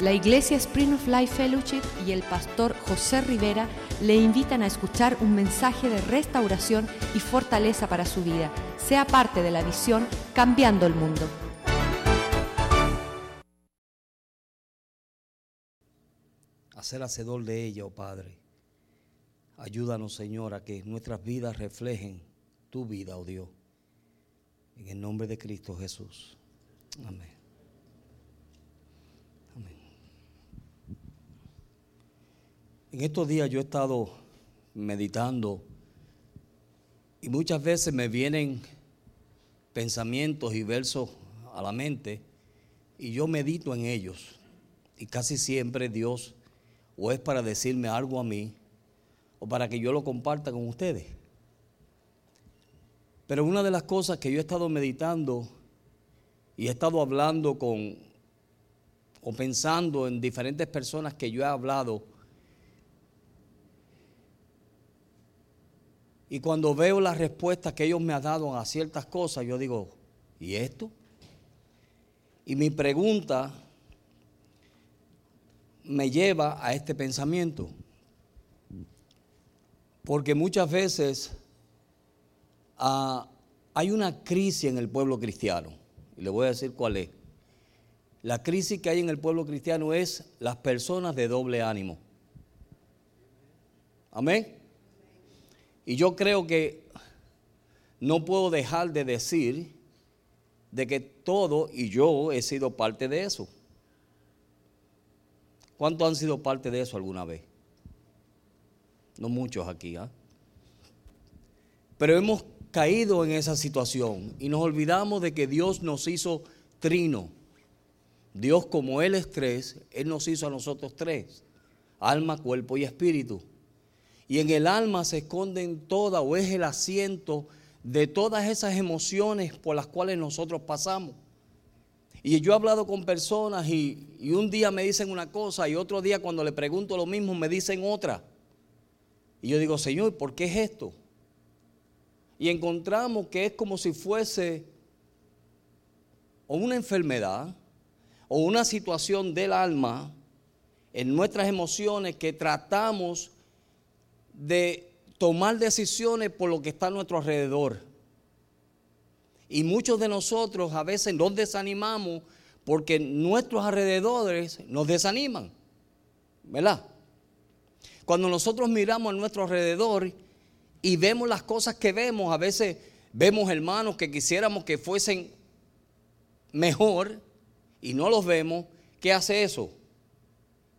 La Iglesia Spring of Life Fellowship y el pastor José Rivera le invitan a escuchar un mensaje de restauración y fortaleza para su vida. Sea parte de la visión Cambiando el Mundo. A ser hacedor de ella, oh Padre. Ayúdanos, Señor, a que nuestras vidas reflejen tu vida, oh Dios. En el nombre de Cristo Jesús. Amén. En estos días yo he estado meditando y muchas veces me vienen pensamientos y versos a la mente y yo medito en ellos. Y casi siempre Dios o es para decirme algo a mí o para que yo lo comparta con ustedes. Pero una de las cosas que yo he estado meditando y he estado hablando con o pensando en diferentes personas que yo he hablado, y cuando veo las respuestas que ellos me han dado a ciertas cosas, yo digo, ¿y esto? Y mi pregunta me lleva a este pensamiento. Porque muchas veces ah, hay una crisis en el pueblo cristiano. Y le voy a decir cuál es. La crisis que hay en el pueblo cristiano es las personas de doble ánimo. Amén. Y yo creo que no puedo dejar de decir de que todo y yo he sido parte de eso. ¿Cuántos han sido parte de eso alguna vez? No muchos aquí, ¿ah? Pero hemos caído en esa situación y nos olvidamos de que Dios nos hizo trino. Dios como Él es tres, Él nos hizo a nosotros tres, alma, cuerpo y espíritu. Y en el alma se esconden todas o es el asiento de todas esas emociones por las cuales nosotros pasamos. Y yo he hablado con personas y, y, un día me dicen una cosa y otro día cuando le pregunto lo mismo me dicen otra. Y yo digo, Señor, ¿por qué es esto? Y encontramos que es como si fuese o una enfermedad o una situación del alma en nuestras emociones que tratamos de tomar decisiones por lo que está a nuestro alrededor. Y muchos de nosotros a veces nos desanimamos porque nuestros alrededores nos desaniman. ¿Verdad? Cuando nosotros miramos a nuestro alrededor y vemos las cosas que vemos, a veces vemos hermanos que quisiéramos que fuesen mejor y no los vemos, ¿qué hace eso?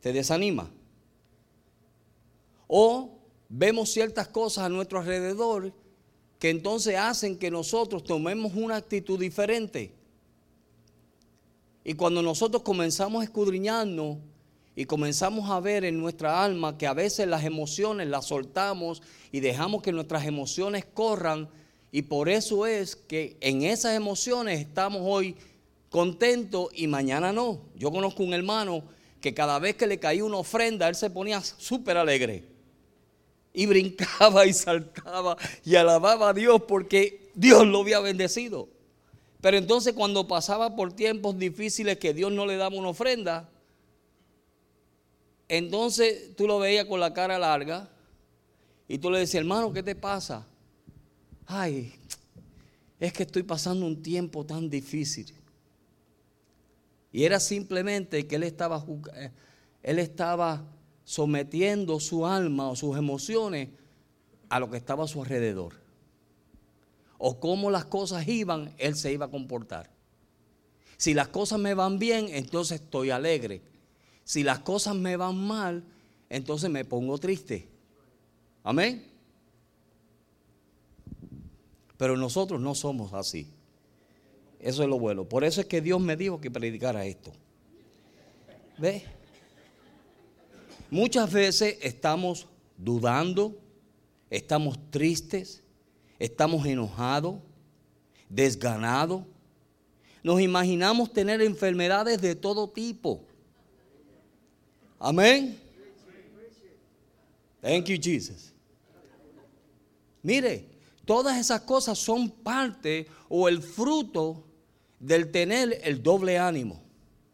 Te desanima. O vemos ciertas cosas a nuestro alrededor que entonces hacen que nosotros tomemos una actitud diferente. Y cuando nosotros comenzamos a escudriñarnos y comenzamos a ver en nuestra alma que a veces las emociones las soltamos y dejamos que nuestras emociones corran y por eso es que en esas emociones estamos hoy contentos y mañana no. Yo conozco un hermano que cada vez que le caía una ofrenda, él se ponía súper alegre. Y brincaba y saltaba y alababa a Dios porque Dios lo había bendecido. Pero entonces cuando pasaba por tiempos difíciles que Dios no le daba una ofrenda, entonces tú lo veías con la cara larga y tú le decías, hermano, ¿qué te pasa? Ay, es que estoy pasando un tiempo tan difícil. Y era simplemente que él estaba, eh, él estaba sometiendo su alma o sus emociones a lo que estaba a su alrededor. O cómo las cosas iban, él se iba a comportar. Si las cosas me van bien, entonces estoy alegre. Si las cosas me van mal, entonces me pongo triste. Amén. Pero nosotros no somos así. Eso es lo bueno. Por eso es que Dios me dijo que predicara esto. ¿Ve? Muchas veces estamos dudando, estamos tristes, estamos enojados, desganados. Nos imaginamos tener enfermedades de todo tipo. Amén. Thank you, Jesus. Mire, todas esas cosas son parte o el fruto del tener el doble ánimo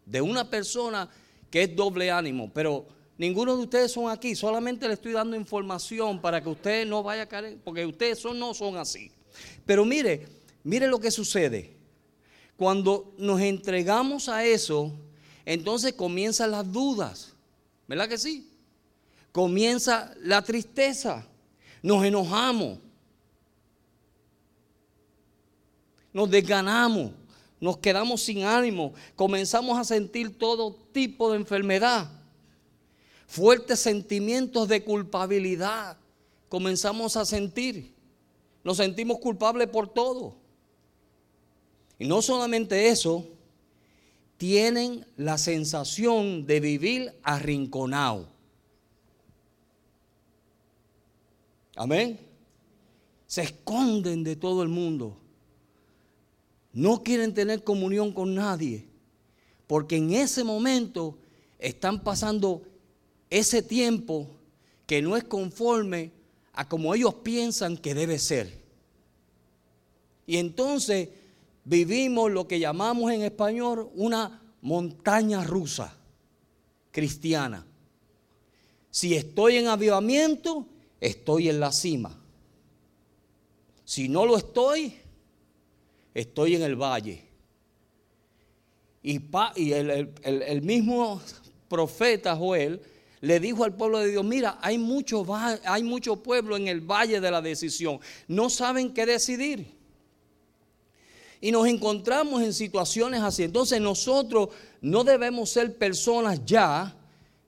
de una persona que es doble ánimo, pero ninguno de ustedes son aquí, solamente le estoy dando información para que ustedes no vayan a caer, porque ustedes son, no son así. Pero mire, mire lo que sucede. Cuando nos entregamos a eso, entonces comienzan las dudas, ¿verdad que sí? Comienza la tristeza, nos enojamos, nos desganamos, nos quedamos sin ánimo, comenzamos a sentir todo tipo de enfermedad, fuertes sentimientos de culpabilidad, comenzamos a sentir, nos sentimos culpables por todo. Y no solamente eso, tienen la sensación de vivir arrinconado. Amén. Se esconden de todo el mundo. No quieren tener comunión con nadie. Porque en ese momento están pasando ese tiempo que no es conforme a como ellos piensan que debe ser. Y entonces vivimos lo que llamamos en español una montaña rusa cristiana. Si estoy en avivamiento, estoy en la cima. Si no lo estoy, estoy en el valle. Y, el, mismo profeta Joel le dijo al pueblo de Dios, mira, hay mucho, hay pueblo en el valle de la decisión. No saben qué decidir. Y nos encontramos en situaciones así. Entonces nosotros no debemos ser personas ya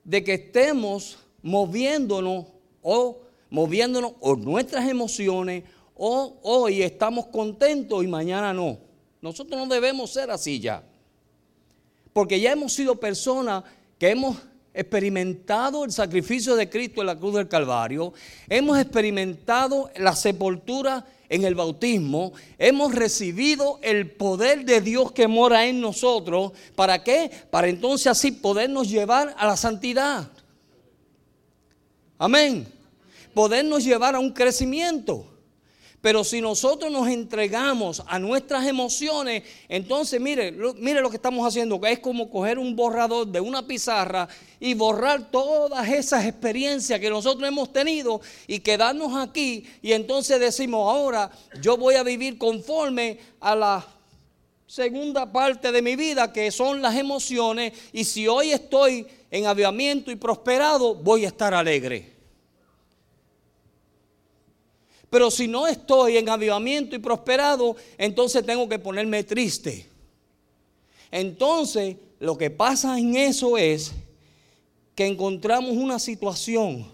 de que estemos moviéndonos o moviéndonos o nuestras emociones o hoy estamos contentos y mañana no. Nosotros no debemos ser así ya. Porque ya hemos sido personas que hemos experimentado el sacrificio de Cristo en la cruz del Calvario, hemos experimentado la sepultura en el bautismo, hemos recibido el poder de Dios que mora en nosotros. ¿Para qué? Para entonces así podernos llevar a la santidad. Amén. Podernos llevar a un crecimiento. Pero si nosotros nos entregamos a nuestras emociones, entonces mire, mire lo que estamos haciendo, que es como coger un borrador de una pizarra y borrar todas esas experiencias que nosotros hemos tenido y quedarnos aquí y entonces decimos, ahora yo voy a vivir conforme a la segunda parte de mi vida, que son las emociones, y si hoy estoy en avivamiento y prosperado, voy a estar alegre. Pero si no estoy en avivamiento y prosperado, entonces tengo que ponerme triste. Entonces, lo que pasa en eso es que encontramos una situación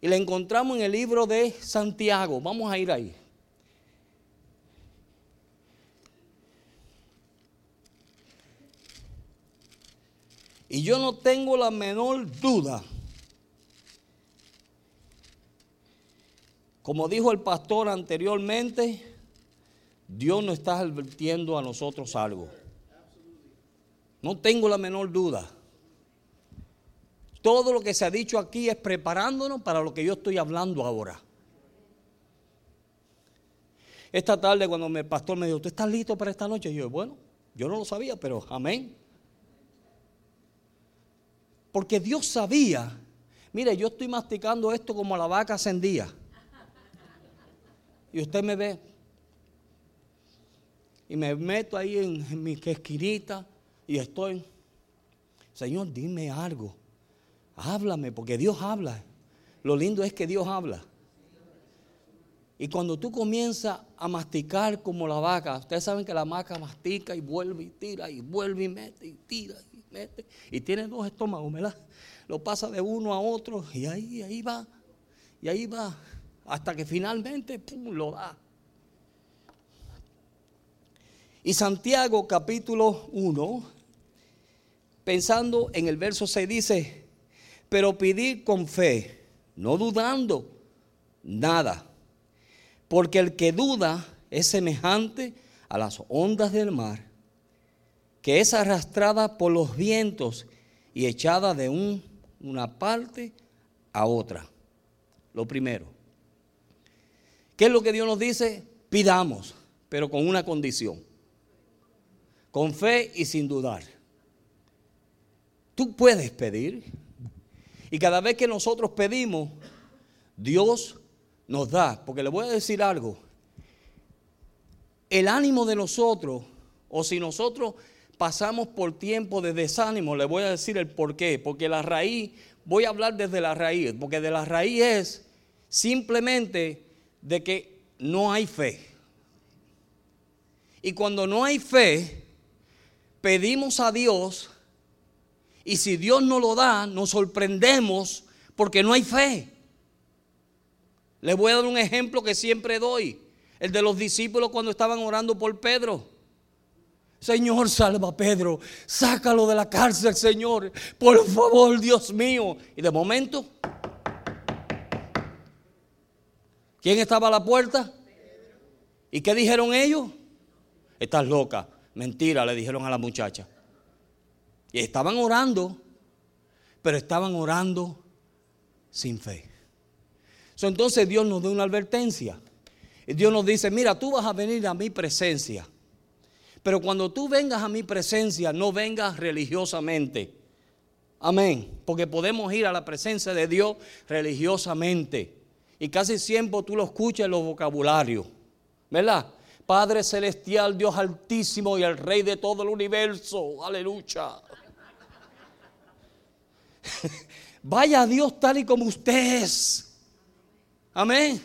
y la encontramos en el libro de Santiago. Vamos a ir ahí. Y yo no tengo la menor duda Como dijo el pastor anteriormente, Dios nos está advirtiendo a nosotros algo. No tengo la menor duda. Todo lo que se ha dicho aquí es preparándonos para lo que yo estoy hablando ahora. Esta tarde cuando el pastor me dijo, ¿tú estás listo para esta noche? Y yo, bueno, yo no lo sabía, pero amén. Porque Dios sabía, mire, yo estoy masticando esto como la vaca ascendía y usted me ve y me meto ahí en, mi esquinita y estoy, Señor, dime algo, háblame, porque Dios habla. Lo lindo es que Dios habla. Y cuando tú comienzas a masticar como la vaca, ustedes saben que la vaca mastica y vuelve y tira y vuelve y mete y tira y mete. Y tiene dos estómagos, ¿verdad? Lo pasa de uno a otro y ahí, ahí va. Y ahí va hasta que finalmente lo da. Y Santiago capítulo 1, pensando en el verso 6 dice, pero pedir con fe, no dudando nada, porque el que duda es semejante a las ondas del mar, que es arrastrada por los vientos y echada de un, una parte a otra. Lo primero. ¿Qué es lo que Dios nos dice? Pidamos, pero con una condición. Con fe y sin dudar. Tú puedes pedir. Y cada vez que nosotros pedimos, Dios nos da. Porque le voy a decir algo. El ánimo de nosotros, o si nosotros pasamos por tiempo de desánimo, le voy a decir el por qué. Porque la raíz, voy a hablar desde la raíz, porque de la raíz es simplemente de que no hay fe. Y cuando no hay fe, pedimos a Dios y si Dios no lo da, nos sorprendemos porque no hay fe. Les voy a dar un ejemplo que siempre doy, el de los discípulos cuando estaban orando por Pedro. Señor, salva a Pedro, sácalo de la cárcel, Señor, por favor, Dios mío. Y de momento, ¿quién estaba a la puerta? ¿Y qué dijeron ellos? Estás loca. Mentira, le dijeron a la muchacha. Y estaban orando, pero estaban orando sin fe. entonces Dios nos da una advertencia. Dios nos dice, mira, tú vas a venir a mi presencia. Pero cuando tú vengas a mi presencia, no vengas religiosamente. Amén. Porque podemos ir a la presencia de Dios religiosamente. Y casi siempre tú lo escuchas en los vocabularios. ¿Verdad? Padre celestial, Dios altísimo y el Rey de todo el universo. Aleluya. Vaya a Dios tal y como usted es. Amén.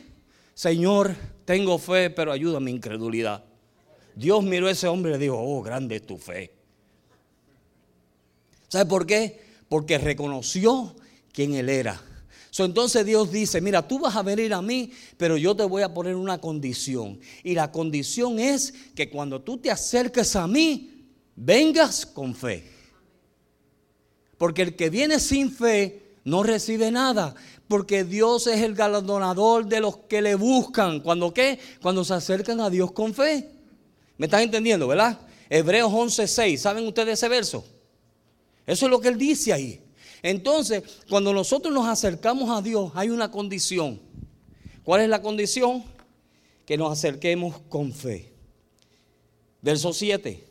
Señor, tengo fe, pero ayuda mi incredulidad. Dios miró a ese hombre y le dijo, oh, grande es tu fe. ¿Sabe por qué? Porque reconoció quién él era. Entonces Dios dice, mira, tú vas a venir a mí, pero yo te voy a poner una condición. Y la condición es que cuando tú te acerques a mí, vengas con fe. Porque el que viene sin fe no recibe nada. Porque Dios es el galardonador de los que le buscan. ¿Cuándo qué? Cuando se acercan a Dios con fe. ¿Me están entendiendo, verdad? Hebreos 11:6. ¿Saben ustedes ese verso? Eso es lo que él dice ahí. Entonces, cuando nosotros nos acercamos a Dios, hay una condición. ¿Cuál es la condición? Que nos acerquemos con fe. Verso 7.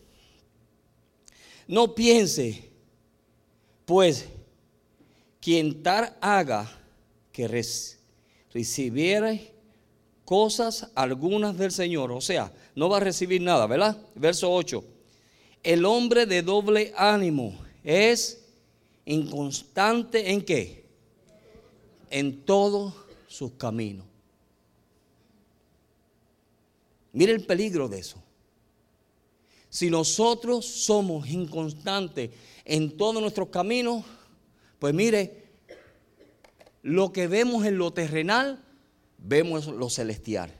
No piense pues quien tal haga que recibiera cosas algunas del Señor, o sea, no va a recibir nada, ¿verdad? Verso 8. El hombre de doble ánimo es inconstante en qué? En todos sus caminos. Mire el peligro de eso. Si nosotros somos inconstantes en todos nuestros caminos, pues mire, lo que vemos en lo terrenal, vemos lo celestial.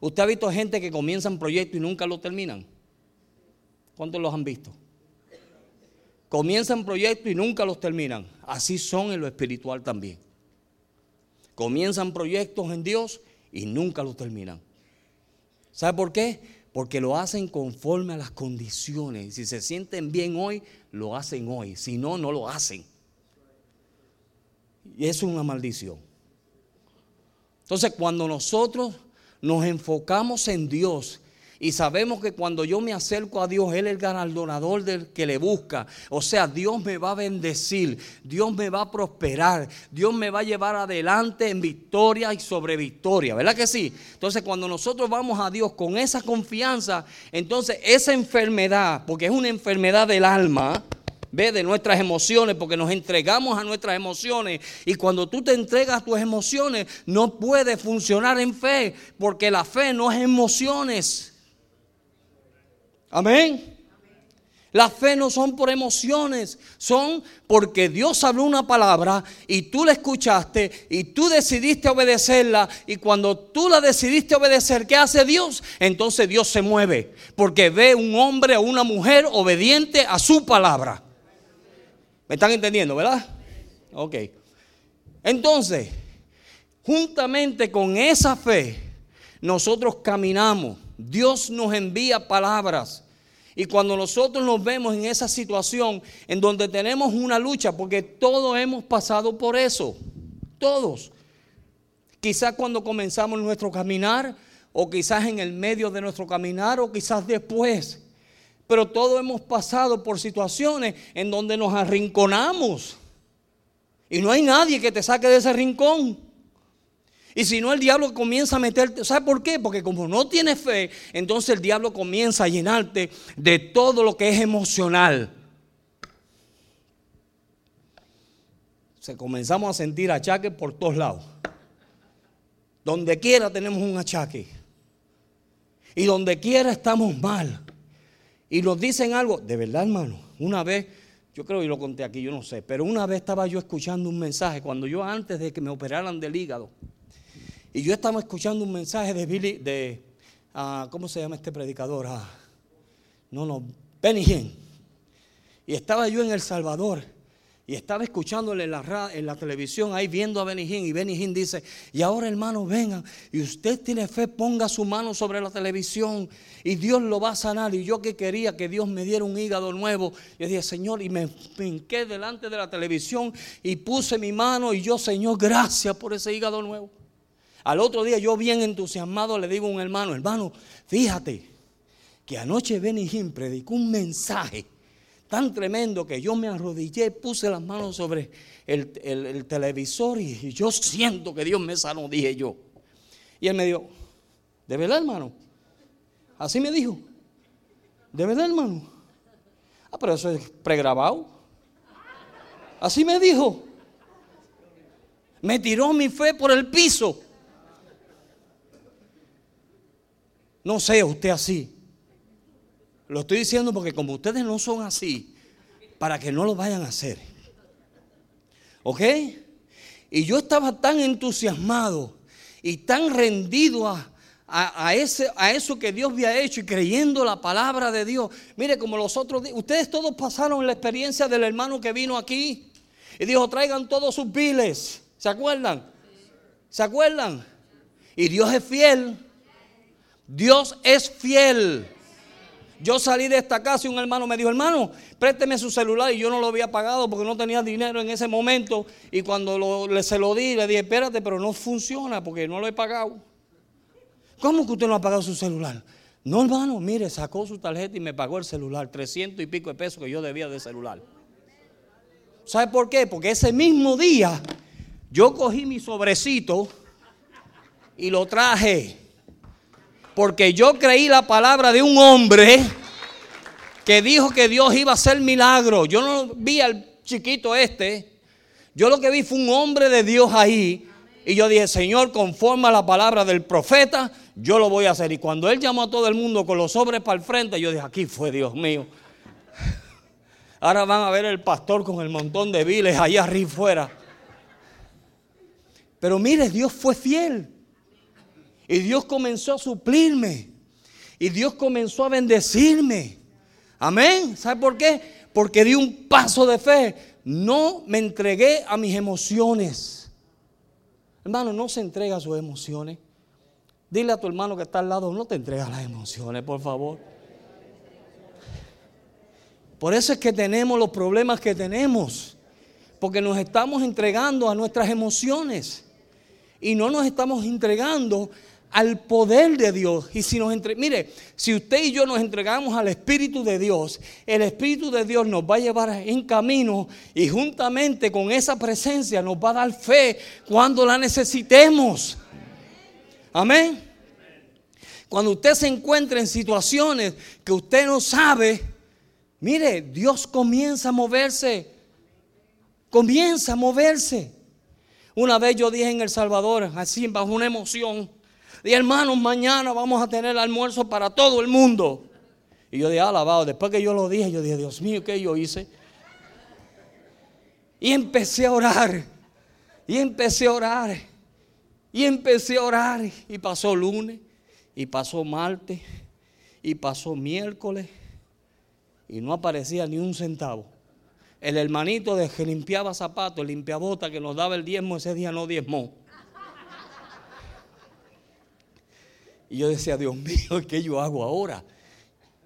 ¿Usted ha visto gente que comienzan proyectos y nunca lo terminan? ¿Cuántos los han visto? Comienzan proyectos y nunca los terminan. Así son en lo espiritual también. Comienzan proyectos en Dios y nunca los terminan. ¿Sabe por qué? porque lo hacen conforme a las condiciones. Si se sienten bien hoy, lo hacen hoy. Si no, no lo hacen. Y eso es una maldición. Entonces, cuando nosotros nos enfocamos en Dios y sabemos que cuando yo me acerco a Dios, Él es el galardonador del que le busca. O sea, Dios me va a bendecir, Dios me va a prosperar, Dios me va a llevar adelante en victoria y sobre victoria. ¿Verdad que sí? Entonces, cuando nosotros vamos a Dios con esa confianza, entonces esa enfermedad, porque es una enfermedad del alma, ve de nuestras emociones, porque nos entregamos a nuestras emociones. Y cuando tú te entregas a tus emociones, no puede funcionar en fe, porque la fe no es emociones. Amén. La fe no son por emociones, son porque Dios habló una palabra y tú la escuchaste y tú decidiste obedecerla y cuando tú la decidiste obedecer, ¿qué hace Dios? Entonces Dios se mueve porque ve un hombre o una mujer obediente a su palabra. ¿Me están entendiendo, verdad? Ok. Entonces, juntamente con esa fe, nosotros caminamos Dios nos envía palabras. Y cuando nosotros nos vemos en esa situación en donde tenemos una lucha, porque todos hemos pasado por eso, todos. Quizás cuando comenzamos nuestro caminar, o quizás en el medio de nuestro caminar, o quizás después. Pero todos hemos pasado por situaciones en donde nos arrinconamos. Y no hay nadie que te saque de ese rincón. Y si no, el diablo comienza a meterte. ¿Sabe por qué? Porque como no tienes fe, entonces el diablo comienza a llenarte de todo lo que es emocional. Se comenzamos a sentir achaques por todos lados. Donde quiera tenemos un achaque. Y donde quiera estamos mal. Y nos dicen algo, de verdad hermano, una vez, yo creo que lo conté aquí, yo no sé, pero una vez estaba yo escuchando un mensaje, cuando yo antes de que me operaran del hígado, y yo estaba escuchando un mensaje de Billy, de, uh, ¿cómo se llama este predicador? Uh, no, no, Benny Hinn. Y estaba yo en El Salvador. Y estaba escuchándole en la, en la televisión ahí viendo a Benny Hinn. Y Benny Hinn dice, y ahora hermano, vengan. Y usted tiene fe, ponga su mano sobre la televisión. Y Dios lo va a sanar. Y yo que quería que Dios me diera un hígado nuevo. Yo dije, Señor, y me pinqué delante de la televisión. Y puse mi mano. Y yo, Señor, gracias por ese hígado nuevo. Al otro día yo bien entusiasmado le digo a un hermano, hermano, fíjate que anoche Benny Hinn predicó un mensaje tan tremendo que yo me arrodillé, puse las manos sobre el, televisor y, yo siento que Dios me sanó, dije yo. Y él me dijo, ¿de verdad hermano? Así me dijo, ¿de verdad hermano? Ah, pero eso es pregrabado. Así me dijo. Me tiró mi fe por el piso. No sea usted así. Lo estoy diciendo porque como ustedes no son así, para que no lo vayan a hacer. ¿Ok? Y yo estaba tan entusiasmado y tan rendido a, ese, a eso que Dios había hecho y creyendo la palabra de Dios. Mire, como los otros ustedes todos pasaron la experiencia del hermano que vino aquí y dijo, traigan todos sus piles. ¿Se acuerdan? ¿Se acuerdan? Y Dios es fiel. Dios es fiel. Yo salí de esta casa y un hermano me dijo, hermano, présteme su celular y yo no lo había pagado porque no tenía dinero en ese momento. Y cuando se lo di, le dije, espérate, pero no funciona porque no lo he pagado. ¿Cómo que usted no ha pagado su celular? No, hermano, mire, sacó su tarjeta y me pagó el celular, 300 y pico de pesos que yo debía de celular. ¿Sabe por qué? Porque ese mismo día yo cogí mi sobrecito y lo traje porque yo creí la palabra de un hombre que dijo que Dios iba a hacer milagro. Yo no vi al chiquito este. Yo lo que vi fue un hombre de Dios ahí. Y yo dije, Señor, conforme a la palabra del profeta, yo lo voy a hacer. Y cuando él llamó a todo el mundo con los sobres para el frente, yo dije, aquí fue Dios mío. Ahora van a ver el pastor con el montón de viles allá arriba fuera. Pero mire, Dios fue fiel. Y Dios comenzó a suplirme. Y Dios comenzó a bendecirme. Amén. ¿Sabe por qué? Porque di un paso de fe. No me entregué a mis emociones. Hermano, no se entrega a sus emociones. Dile a tu hermano que está al lado, no te entregas las emociones, por favor. Por eso es que tenemos los problemas que tenemos. Porque nos estamos entregando a nuestras emociones. Y no nos estamos entregando al poder de Dios. Y si nos entre, mire, si usted y yo nos entregamos al Espíritu de Dios, el Espíritu de Dios nos va a llevar en camino y juntamente con esa presencia nos va a dar fe cuando la necesitemos. Amén. Cuando usted se encuentra en situaciones que usted no sabe, mire, Dios comienza a moverse. Comienza a moverse. Una vez yo dije en El Salvador, así bajo una emoción, y hermanos, mañana vamos a tener almuerzo para todo el mundo. Y yo dije, alabado, después que yo lo dije, yo dije, Dios mío, ¿qué yo hice? Y empecé a orar. Y empecé a orar. Y empecé a orar. Y pasó lunes. Y pasó martes. Y pasó miércoles. Y no aparecía ni un centavo. El hermanito de que limpiaba zapatos, limpiabota que nos daba el diezmo, ese día no diezmó. Y yo decía, Dios mío, ¿qué yo hago ahora?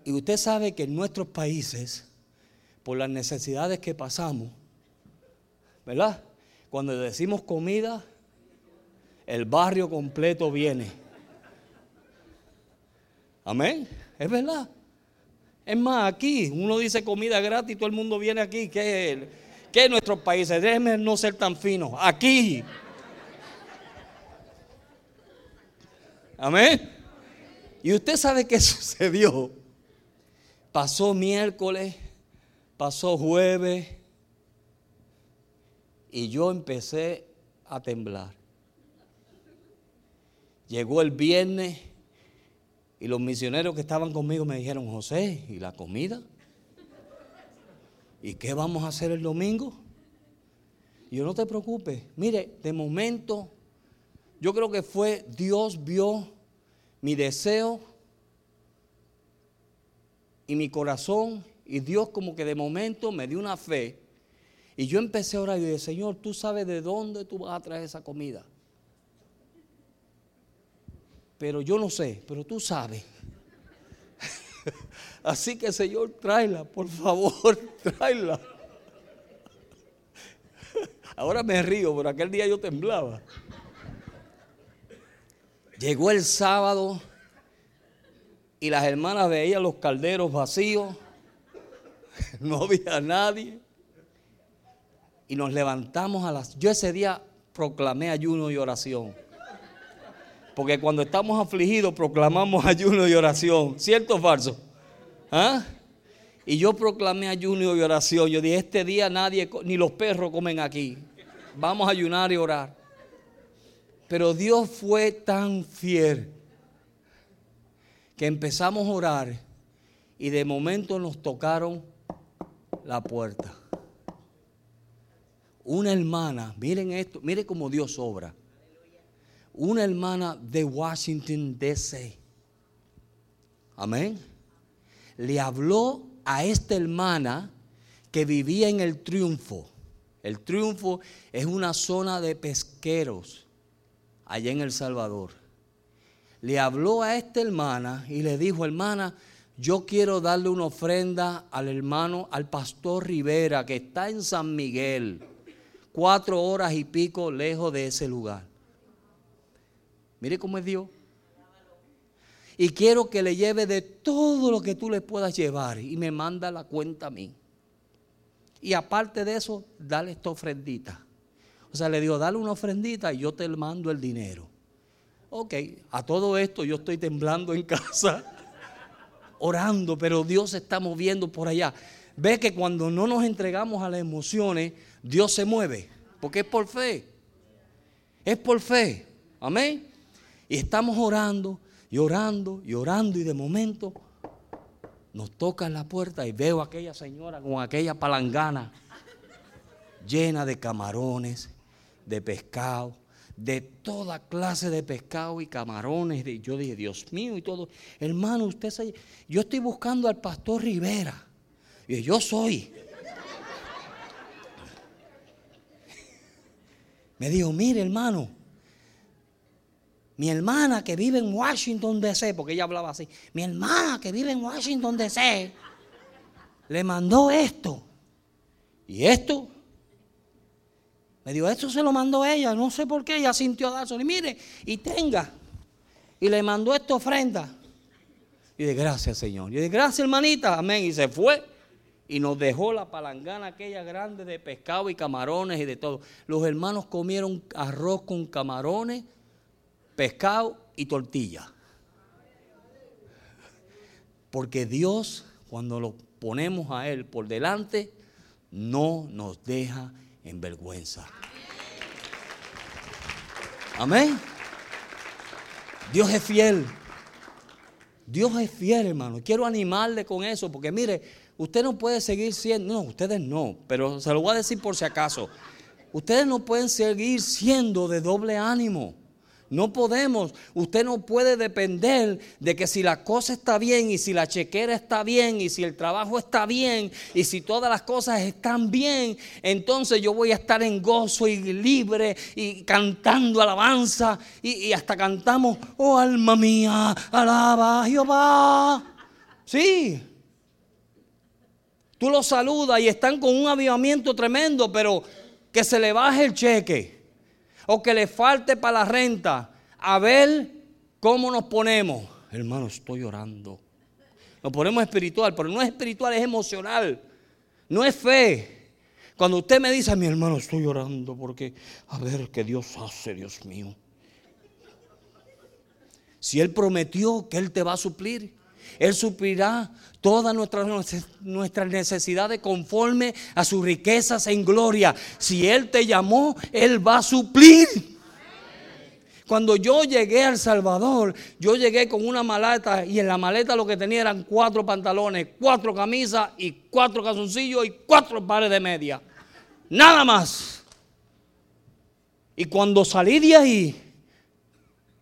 Y usted sabe que en nuestros países, por las necesidades que pasamos, ¿verdad? Cuando decimos comida, el barrio completo viene. Amén. Es verdad. Es más, aquí uno dice comida gratis, todo el mundo viene aquí. ¿Qué, qué es nuestros países? Déjenme no ser tan fino. Aquí. Amén. Y usted sabe qué sucedió. Pasó miércoles, pasó jueves, y yo empecé a temblar. Llegó el viernes y los misioneros que estaban conmigo me dijeron, José, ¿y la comida? ¿Y qué vamos a hacer el domingo? Y yo no te preocupes. Mire, de momento, yo creo que fue Dios vio mi deseo y mi corazón y Dios como que de momento me dio una fe. Y yo empecé a orar y dije, Señor, tú sabes de dónde tú vas a traer esa comida pero yo no sé, pero tú sabes. Así que Señor, tráela, por favor, tráela. Ahora me río, pero aquel día yo temblaba. Llegó el sábado y las hermanas veían los calderos vacíos, no había nadie. Y nos levantamos a las... Yo ese día proclamé ayuno y oración. Porque cuando estamos afligidos proclamamos ayuno y oración. ¿Cierto o falso? ¿Ah? Y yo proclamé ayuno y oración. Yo dije, este día nadie, ni los perros comen aquí. Vamos a ayunar y orar. Pero Dios fue tan fiel que empezamos a orar y de momento nos tocaron la puerta. Una hermana, miren esto, miren cómo Dios obra una hermana de Washington, D.C. Amén. Le habló a esta hermana que vivía en el Triunfo. El Triunfo es una zona de pesqueros allá en El Salvador. Le habló a esta hermana y le dijo, hermana, yo quiero darle una ofrenda al hermano, al pastor Rivera, que está en San Miguel, cuatro horas y pico lejos de ese lugar. Mire cómo es Dios. Y quiero que le lleve de todo lo que tú le puedas llevar y me manda la cuenta a mí. Y aparte de eso, dale esta ofrendita. O sea, le digo, dale una ofrendita y yo te mando el dinero. Ok, a todo esto yo estoy temblando en casa, orando, pero Dios se está moviendo por allá. Ve que cuando no nos entregamos a las emociones, Dios se mueve, porque es por fe. Es por fe. Amén. Y estamos orando y orando y orando y de momento nos toca la puerta y veo a aquella señora con aquella palangana llena de camarones, de pescado, de toda clase de pescado y camarones. Yo dije, Dios mío y todo. Hermano, usted se... Yo estoy buscando al pastor Rivera. Y yo soy. Me dijo, mire hermano, mi hermana que vive en Washington, D.C., porque ella hablaba así, mi hermana que vive en Washington, D.C., le mandó esto. Y esto, me dijo, esto se lo mandó ella, no sé por qué, ella sintió dárselo. Y mire, y tenga. Y le mandó esta ofrenda. Y de gracias, Señor. Y de gracias, hermanita, amén. Y se fue. Y nos dejó la palangana aquella grande de pescado y camarones y de todo. Los hermanos comieron arroz con camarones pescado y tortilla. Porque Dios, cuando lo ponemos a Él por delante, no nos deja en vergüenza. Amén. Dios es fiel. Dios es fiel, hermano. Quiero animarle con eso, porque mire, usted no puede seguir siendo, no, ustedes no, pero se lo voy a decir por si acaso. Ustedes no pueden seguir siendo de doble ánimo. No podemos, usted no puede depender de que si la cosa está bien y si la chequera está bien y si el trabajo está bien y si todas las cosas están bien, entonces yo voy a estar en gozo y libre y cantando alabanza y, hasta cantamos, oh alma mía, alaba Jehová. Sí. Tú los saludas y están con un avivamiento tremendo, pero que se le baje el cheque o que le falte para la renta, a ver cómo nos ponemos. Hermano, estoy orando. nos ponemos espiritual, pero no es espiritual, es emocional. No es fe. Cuando usted me dice, mi hermano, estoy orando porque a ver qué Dios hace, Dios mío. Si Él prometió que Él te va a suplir, Él suplirá todas nuestras, nuestras necesidades conforme a sus riquezas en gloria. Si Él te llamó, Él va a suplir. Cuando yo llegué al Salvador, yo llegué con una maleta y en la maleta lo que tenía eran cuatro pantalones, cuatro camisas y cuatro calzoncillos y cuatro pares de media. Nada más. Y cuando salí de ahí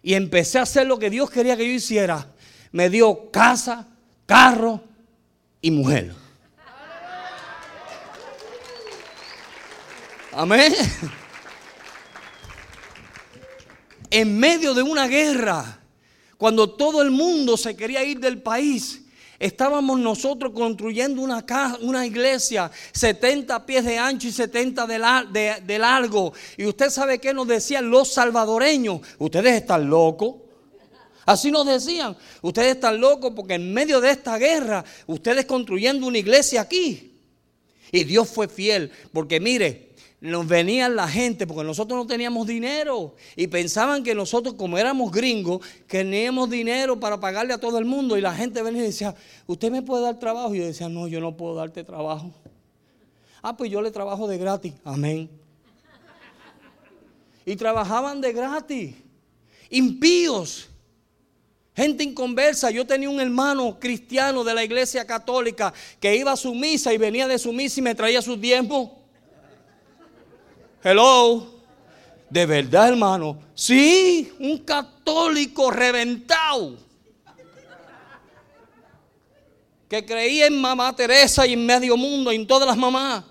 y empecé a hacer lo que Dios quería que yo hiciera, me dio casa, carro y mujer. Amén en medio de una guerra, cuando todo el mundo se quería ir del país, estábamos nosotros construyendo una, una iglesia 70 pies de ancho y 70 de, de largo. Y usted sabe qué nos decían los salvadoreños, ustedes están locos. Así nos decían, ustedes están locos porque en medio de esta guerra, ustedes construyendo una iglesia aquí. Y Dios fue fiel, porque mire, nos venían la gente, porque nosotros no teníamos dinero y pensaban que nosotros como éramos gringos, teníamos dinero para pagarle a todo el mundo y la gente venía y decía, ¿usted me puede dar trabajo? Y yo decía, no, yo no puedo darte trabajo. Ah, pues yo le trabajo de gratis. Amén. Y trabajaban de gratis. Impíos. Gente inconversa. Yo tenía un hermano cristiano de la iglesia católica que iba a su misa y venía de su misa y me traía sus diezmos. Hello. De verdad, hermano. Sí, un católico reventado. Que creía en mamá Teresa y en medio mundo y en todas las mamás.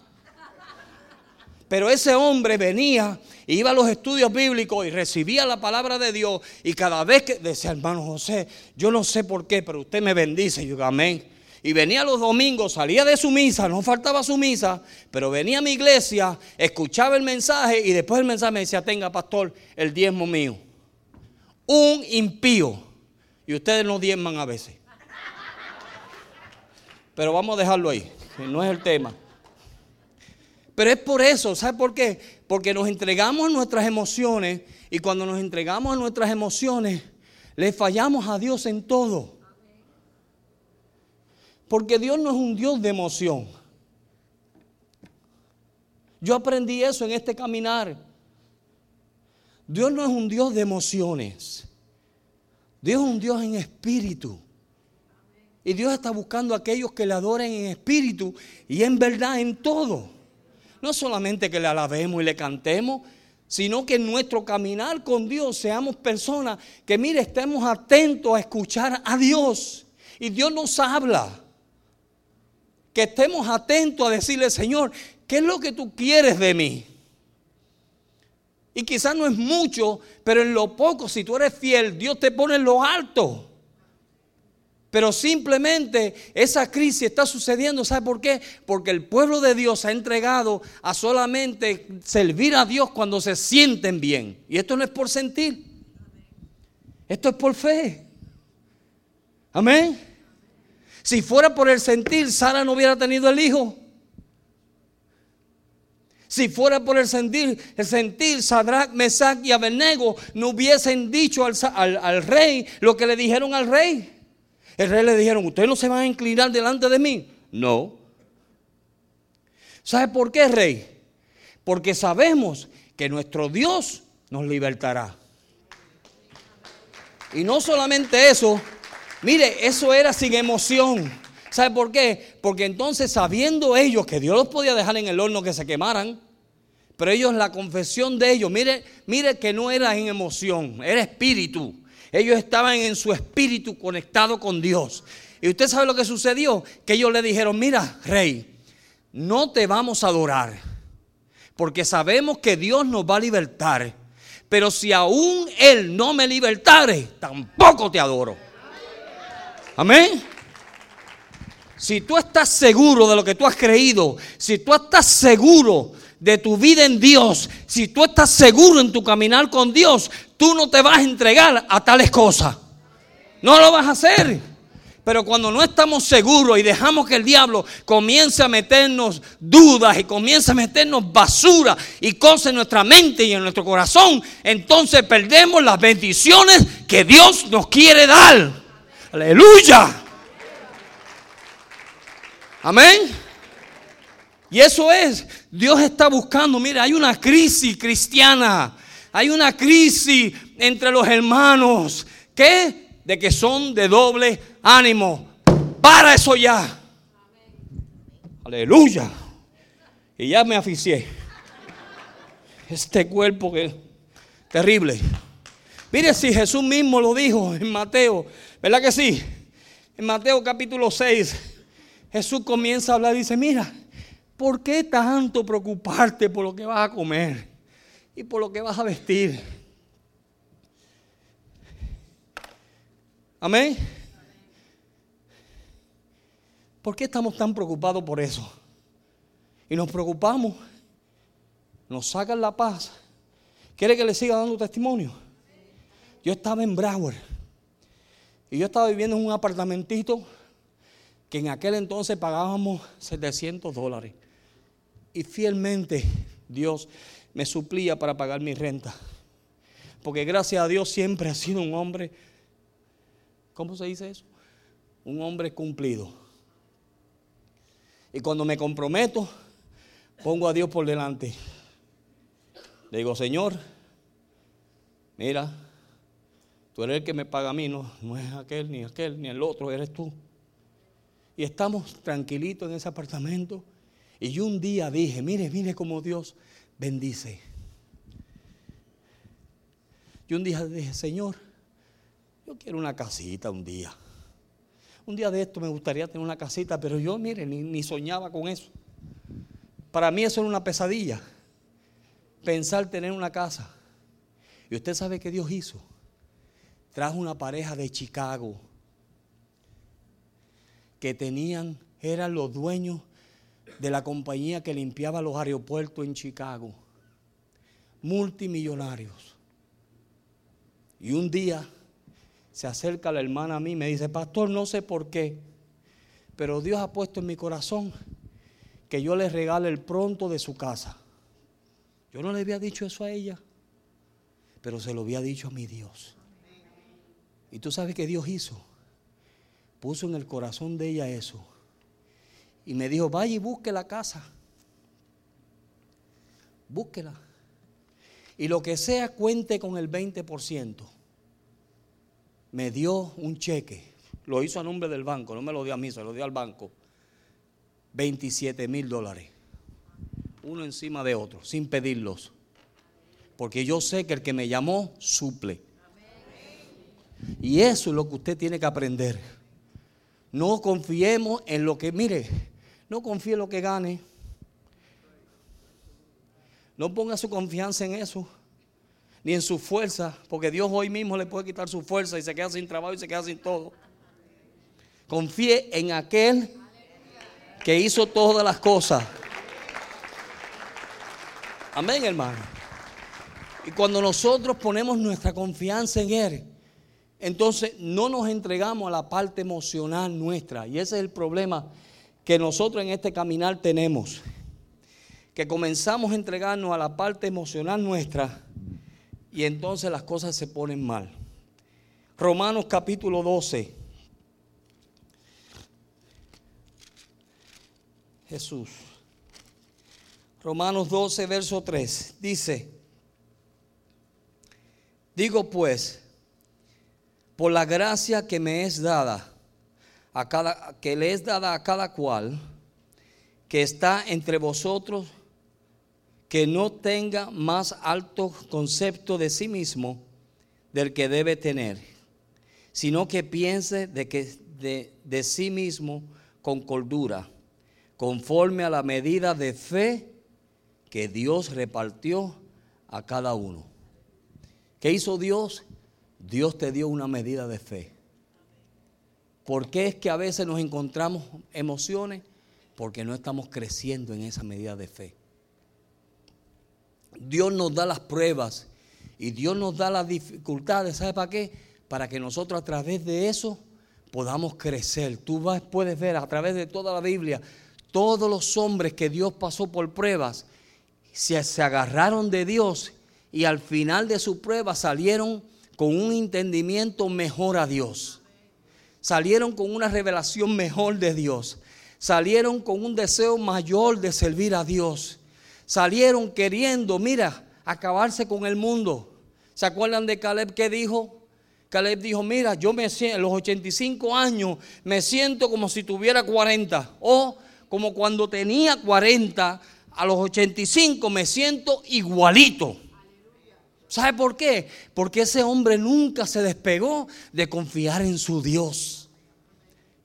Pero ese hombre venía, iba a los estudios bíblicos y recibía la palabra de Dios. Y cada vez que decía, hermano José, yo no sé por qué, pero usted me bendice. Y yo, amén y venía los domingos, salía de su misa, no faltaba su misa, pero venía a mi iglesia, escuchaba el mensaje y después el mensaje me decía, tenga pastor, el diezmo mío. Un impío. Y ustedes no diezman a veces. Pero vamos a dejarlo ahí, no es el tema. Pero es por eso, ¿sabe por qué? Porque nos entregamos a nuestras emociones y cuando nos entregamos a nuestras emociones, le fallamos a Dios en todo. Porque Dios no es un Dios de emoción. Yo aprendí eso en este caminar. Dios no es un Dios de emociones. Dios es un Dios en espíritu. Y Dios está buscando a aquellos que le adoren en espíritu y en verdad en todo. No solamente que le alabemos y le cantemos, sino que en nuestro caminar con Dios seamos personas que, mire, estemos atentos a escuchar a Dios. Y Dios nos habla que estemos atentos a decirle, Señor, ¿qué es lo que tú quieres de mí? Y quizás no es mucho, pero en lo poco, si tú eres fiel, Dios te pone en lo alto. Pero simplemente esa crisis está sucediendo, ¿sabe por qué? Porque el pueblo de Dios ha entregado a solamente servir a Dios cuando se sienten bien. Y esto no es por sentir, esto es por fe. Amén. Si fuera por el sentir, Sara no hubiera tenido el hijo. Si fuera por el sentir, el sentir, Sadrach, Mesach y Abednego no hubiesen dicho al, rey lo que le dijeron al rey. El rey le dijeron, ¿ustedes no se van a inclinar delante de mí? No. ¿Sabe por qué, rey? Porque sabemos que nuestro Dios nos libertará. Y no solamente eso, Mire, eso era sin emoción. ¿Sabe por qué? Porque entonces sabiendo ellos que Dios los podía dejar en el horno que se quemaran, pero ellos la confesión de ellos, mire, mire que no era en emoción, era espíritu. Ellos estaban en su espíritu conectado con Dios. Y usted sabe lo que sucedió, que ellos le dijeron, mira, rey, no te vamos a adorar, porque sabemos que Dios nos va a libertar. Pero si aún Él no me libertare, tampoco te adoro. Amén. Si tú estás seguro de lo que tú has creído, si tú estás seguro de tu vida en Dios, si tú estás seguro en tu caminar con Dios, tú no te vas a entregar a tales cosas. No lo vas a hacer. Pero cuando no estamos seguros y dejamos que el diablo comience a meternos dudas y comience a meternos basura y cosas en nuestra mente y en nuestro corazón, entonces perdemos las bendiciones que Dios nos quiere dar. Aleluya. Amén. Y eso es, Dios está buscando, mira, hay una crisis cristiana, hay una crisis entre los hermanos, ¿qué? De que son de doble ánimo. Para eso ya. Aleluya. Y ya me aficié. Este cuerpo que terrible. Mire si Jesús mismo lo dijo en Mateo, ¿verdad que sí? En Mateo capítulo 6, Jesús comienza a hablar y dice, mira, ¿por qué tanto preocuparte por lo que vas a comer y por lo que vas a vestir? Amén. ¿Por qué estamos tan preocupados por eso? Y nos preocupamos, nos sacan la paz. ¿Quiere que le siga dando testimonio? Yo estaba en Broward y yo estaba viviendo en un apartamentito que en aquel entonces pagábamos 700 dólares. Y fielmente Dios me suplía para pagar mi renta. Porque gracias a Dios siempre ha sido un hombre, ¿cómo se dice eso? Un hombre cumplido. Y cuando me comprometo, pongo a Dios por delante. Le digo, Señor, mira, tú eres el que me paga a mí, no, no es aquel, ni aquel, ni el otro, eres tú. Y estamos tranquilitos en ese apartamento. Y yo un día dije, mire, mire cómo Dios bendice. Y un día dije, Señor, yo quiero una casita un día. Un día de esto me gustaría tener una casita, pero yo, mire, ni, ni soñaba con eso. Para mí eso era una pesadilla. Pensar tener una casa. Y usted sabe que Dios hizo. Trajo una pareja de Chicago que tenían, eran los dueños de la compañía que limpiaba los aeropuertos en Chicago. Multimillonarios. Y un día se acerca la hermana a mí y me dice, pastor, no sé por qué, pero Dios ha puesto en mi corazón que yo le regale el pronto de su casa. Yo no le había dicho eso a ella, pero se lo había dicho a mi Dios. Y tú sabes que Dios hizo puso en el corazón de ella eso. Y me dijo, vaya y busque la casa. Búsquela. Y lo que sea, cuente con el 20%. Me dio un cheque. Lo hizo a nombre del banco, no me lo dio a mí, se lo dio al banco. 27 mil dólares. Uno encima de otro, sin pedirlos. Porque yo sé que el que me llamó suple. Y eso es lo que usted tiene que aprender. No confiemos en lo que, mire, no confíe en lo que gane. No ponga su confianza en eso, ni en su fuerza, porque Dios hoy mismo le puede quitar su fuerza y se queda sin trabajo y se queda sin todo. Confíe en aquel que hizo todas las cosas. Amén, hermano. Y cuando nosotros ponemos nuestra confianza en Él, entonces no nos entregamos a la parte emocional nuestra. Y ese es el problema que nosotros en este caminar tenemos. Que comenzamos a entregarnos a la parte emocional nuestra y entonces las cosas se ponen mal. Romanos capítulo 12. Jesús. Romanos 12, verso 3. Dice, digo pues, por la gracia que me es dada, a cada, que le es dada a cada cual que está entre vosotros, que no tenga más alto concepto de sí mismo del que debe tener, sino que piense de, que, de, de sí mismo con cordura, conforme a la medida de fe que Dios repartió a cada uno. ¿Qué hizo Dios? Dios te dio una medida de fe. ¿Por qué es que a veces nos encontramos emociones? Porque no estamos creciendo en esa medida de fe. Dios nos da las pruebas y Dios nos da las dificultades. ¿Sabe para qué? Para que nosotros a través de eso podamos crecer. Tú vas, puedes ver a través de toda la Biblia todos los hombres que Dios pasó por pruebas, se, se agarraron de Dios y al final de su prueba salieron con un entendimiento mejor a Dios. Salieron con una revelación mejor de Dios. Salieron con un deseo mayor de servir a Dios. Salieron queriendo, mira, acabarse con el mundo. ¿Se acuerdan de Caleb que dijo? Caleb dijo, mira, yo me siento, en los 85 años me siento como si tuviera 40. O como cuando tenía 40, a los 85 me siento igualito. ¿Sabe por qué? Porque ese hombre nunca se despegó de confiar en su Dios.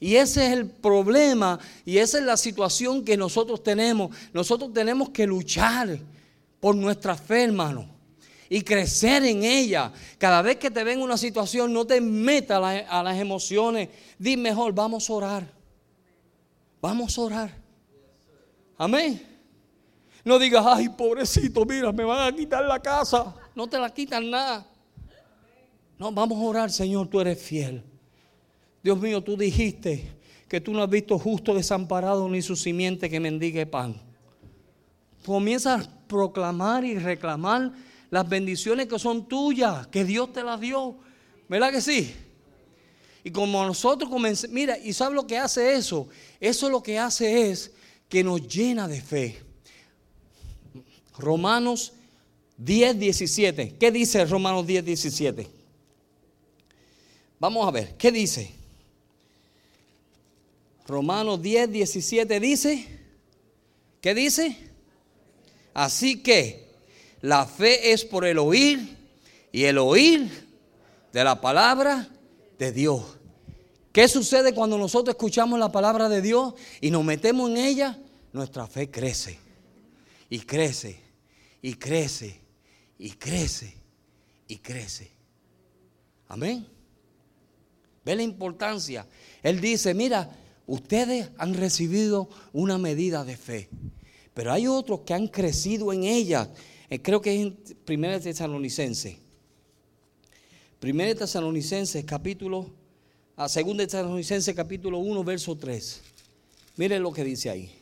Y ese es el problema y esa es la situación que nosotros tenemos. Nosotros tenemos que luchar por nuestra fe, hermano, y crecer en ella. Cada vez que te ven una situación, no te metas a, las emociones. Di mejor, vamos a orar. Vamos a orar. Amén. No digas, ay, pobrecito, mira, me van a quitar la casa. No te la quitan nada. No, vamos a orar, Señor, tú eres fiel. Dios mío, tú dijiste que tú no has visto justo desamparado ni su simiente que mendigue pan. Comienza a proclamar y reclamar las bendiciones que son tuyas, que Dios te las dio. ¿Verdad que sí? Y como nosotros comenzamos, mira, ¿y sabes lo que hace eso? Eso lo que hace es que nos llena de fe. Romanos 10, 17. ¿Qué dice Romanos 10, 17? Vamos a ver, ¿qué dice? Romanos 10, 17 dice, ¿qué dice? Así que la fe es por el oír y el oír de la palabra de Dios. ¿Qué sucede cuando nosotros escuchamos la palabra de Dios y nos metemos en ella? Nuestra fe crece y crece y crece y crece y crece. Amén. Ve la importancia. Él dice, mira, ustedes han recibido una medida de fe, pero hay otros que han crecido en ella. Eh, creo que es en 1 Tesalonicense. 1 Tesalonicenses capítulo a 2 Tesalonicenses capítulo 1, verso 3. Miren lo que dice ahí.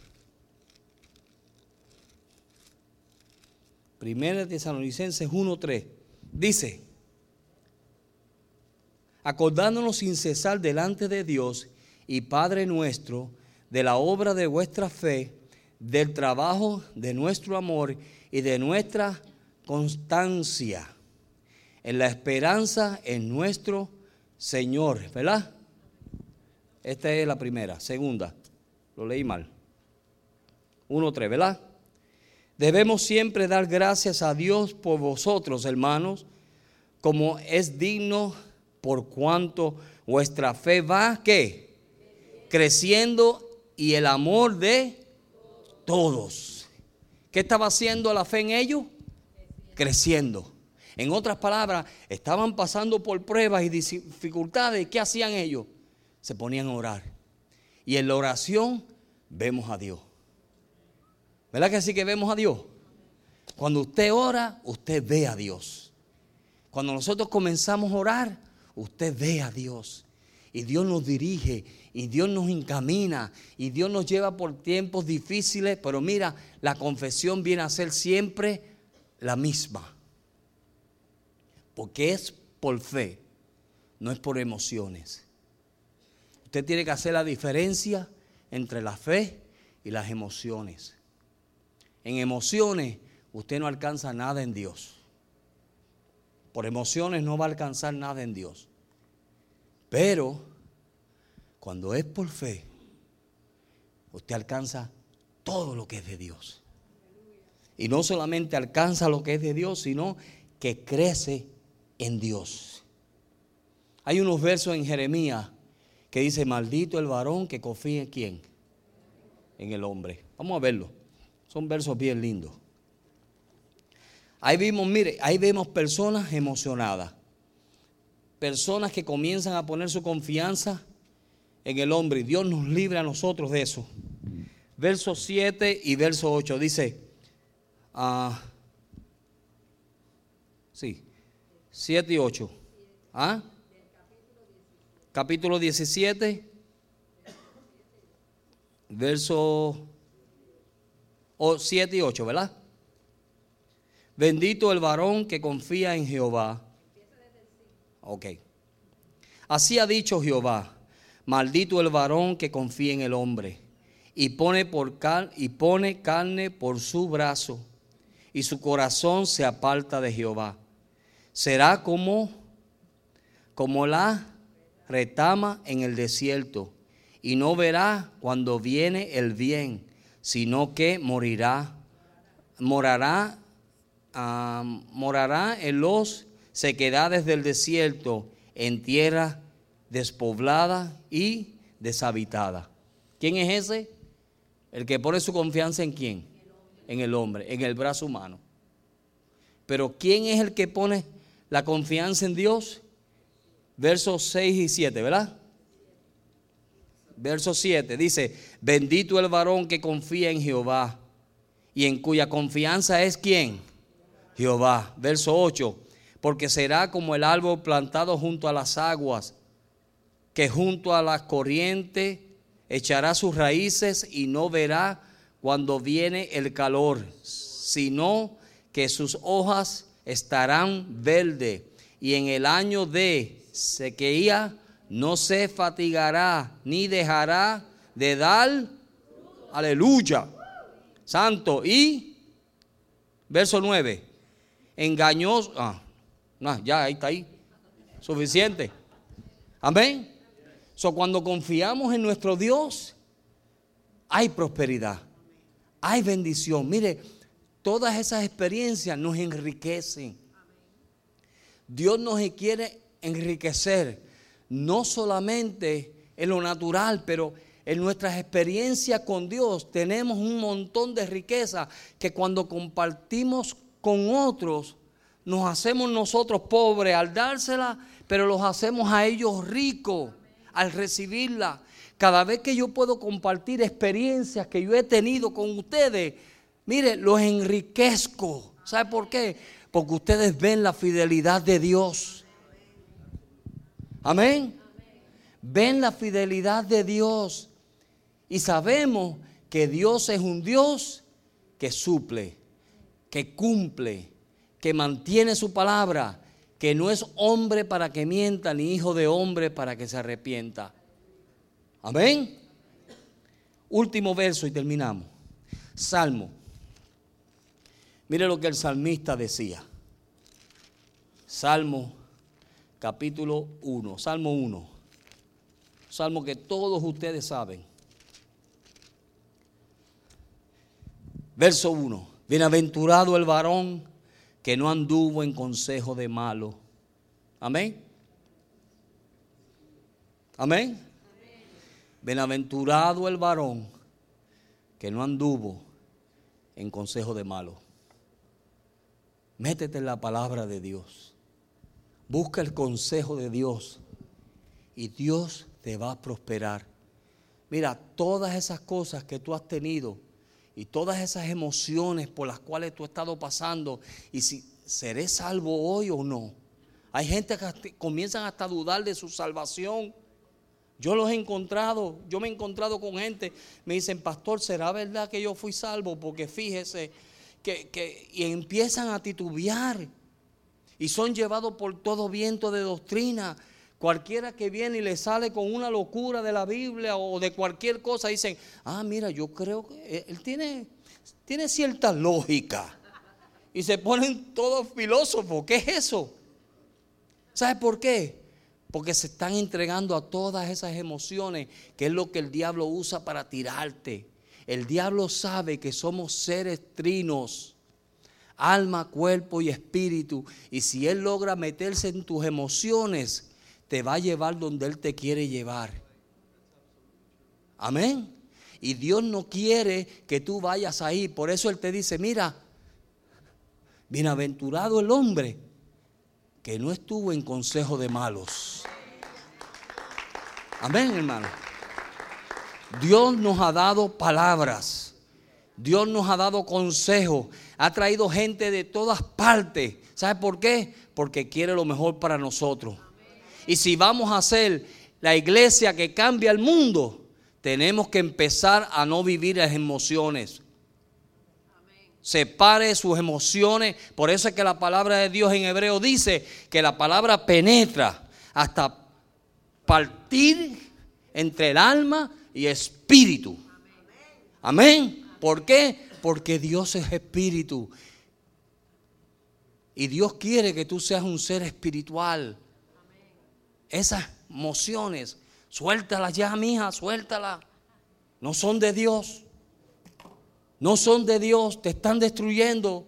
Primera Tesalonicenses 1, 3. Dice, acordándonos sin cesar delante de Dios y Padre nuestro, de la obra de vuestra fe, del trabajo de nuestro amor y de nuestra constancia, en la esperanza en nuestro Señor, ¿verdad? Esta es la primera. Segunda, lo leí mal. Uno, tres, ¿verdad? Debemos siempre dar gracias a Dios por vosotros, hermanos, como es digno por cuanto vuestra fe va, ¿qué? Creciendo y el amor de todos. ¿Qué estaba haciendo la fe en ellos? Creciendo. En otras palabras, estaban pasando por pruebas y dificultades. ¿Qué hacían ellos? Se ponían a orar. Y en la oración vemos a Dios. ¿Verdad que sí que vemos a Dios? Cuando usted ora, usted ve a Dios. Cuando nosotros comenzamos a orar, usted ve a Dios. Y Dios nos dirige, y Dios nos encamina, y Dios nos lleva por tiempos difíciles. Pero mira, la confesión viene a ser siempre la misma porque es por fe, no es por emociones. Usted tiene que hacer la diferencia entre la fe y las emociones. En emociones usted no alcanza nada en Dios. Por emociones no va a alcanzar nada en Dios. Pero cuando es por fe, usted alcanza todo lo que es de Dios. Y no solamente alcanza lo que es de Dios, sino que crece en Dios. Hay unos versos en Jeremías que dice, maldito el varón que confía en quién? En el hombre. Vamos a verlo. Son versos bien lindos. Ahí vimos, mire, ahí vemos personas emocionadas. Personas que comienzan a poner su confianza en el hombre. Y Dios nos libre a nosotros de eso. Verso 7 y verso 8 dice, ah, sí, 7 y 8. ¿Ah? capítulo 17, verso 7 y 8, ¿verdad? Bendito el varón que confía en Jehová. Ok. Así ha dicho Jehová, maldito el varón que confía en el hombre y pone, por y pone carne por su brazo y su corazón se aparta de Jehová. Será como, como la retama en el desierto y no verá cuando viene el bien, sino que morirá, morará, ah, morará en los sequedades del desierto, en tierra despoblada y deshabitada. ¿Quién es ese? El que pone su confianza en quién? En el hombre, en el brazo humano. Pero ¿quién es el que pone la confianza en Dios? Versos 6 y 7, ¿verdad? Verso 7 dice, bendito el varón que confía en Jehová y en cuya confianza es quién? Jehová. Verso 8, porque será como el árbol plantado junto a las aguas, que junto a la corriente echará sus raíces y no verá cuando viene el calor, sino que sus hojas estarán verdes y en el año de sequía no se fatigará ni dejará de dar, aleluya, santo. Y, verso 9, engañoso, ah, no, ya ahí está ahí, suficiente. Amén. So, cuando confiamos en nuestro Dios, hay prosperidad, hay bendición. Mire, todas esas experiencias nos enriquecen. Dios nos quiere enriquecer no solamente en lo natural, pero en nuestras experiencias con Dios tenemos un montón de riqueza que cuando compartimos con otros, nos hacemos nosotros pobres al dársela, pero los hacemos a ellos ricos al recibirla. Cada vez que yo puedo compartir experiencias que yo he tenido con ustedes, mire, los enriquezco. ¿Sabe por qué? Porque ustedes ven la fidelidad de Dios. Amén. Ven la fidelidad de Dios y sabemos que Dios es un Dios que suple, que cumple, que mantiene su palabra, que no es hombre para que mienta, ni hijo de hombre para que se arrepienta. Amén. Último verso y terminamos. Salmo. Mire lo que el salmista decía. Salmo capítulo 1, Salmo 1. Salmo que todos ustedes saben. Verso 1. Bienaventurado el varón que no anduvo en consejo de malo. Amén. Amén. Bienaventurado el varón que no anduvo en consejo de malo. Métete en la palabra de Dios. Busca el consejo de Dios y Dios te va a prosperar. Mira, todas esas cosas que tú has tenido y todas esas emociones por las cuales tú has estado pasando y si seré salvo hoy o no. Hay gente que comienzan hasta a dudar de su salvación. Yo los he encontrado, yo me he encontrado con gente, me dicen, pastor, ¿será verdad que yo fui salvo? Porque fíjese que, que y empiezan a titubear y son llevados por todo viento de doctrina. Cualquiera que viene y le sale con una locura de la Biblia o de cualquier cosa, dicen, ah, mira, yo creo que él tiene, tiene cierta lógica. Y se ponen todos filósofos. ¿Qué es eso? ¿Sabe por qué? Porque se están entregando a todas esas emociones, que es lo que el diablo usa para tirarte. El diablo sabe que somos seres trinos alma, cuerpo y espíritu. Y si Él logra meterse en tus emociones, te va a llevar donde Él te quiere llevar. Amén. Y Dios no quiere que tú vayas ahí. Por eso Él te dice, mira, bienaventurado el hombre que no estuvo en consejo de malos. Amén, hermano. Dios nos ha dado palabras. Dios nos ha dado consejos ha traído gente de todas partes. ¿Sabe por qué? Porque quiere lo mejor para nosotros. Y si vamos a hacer la iglesia que cambia el mundo, tenemos que empezar a no vivir las emociones. Separe sus emociones. Por eso es que la palabra de Dios en hebreo dice que la palabra penetra hasta partir entre el alma y espíritu. Amén. ¿Por qué? Porque Dios es espíritu. Y Dios quiere que tú seas un ser espiritual. Esas emociones, suéltalas ya, mija, suéltalas. No son de Dios. No son de Dios, te están destruyendo.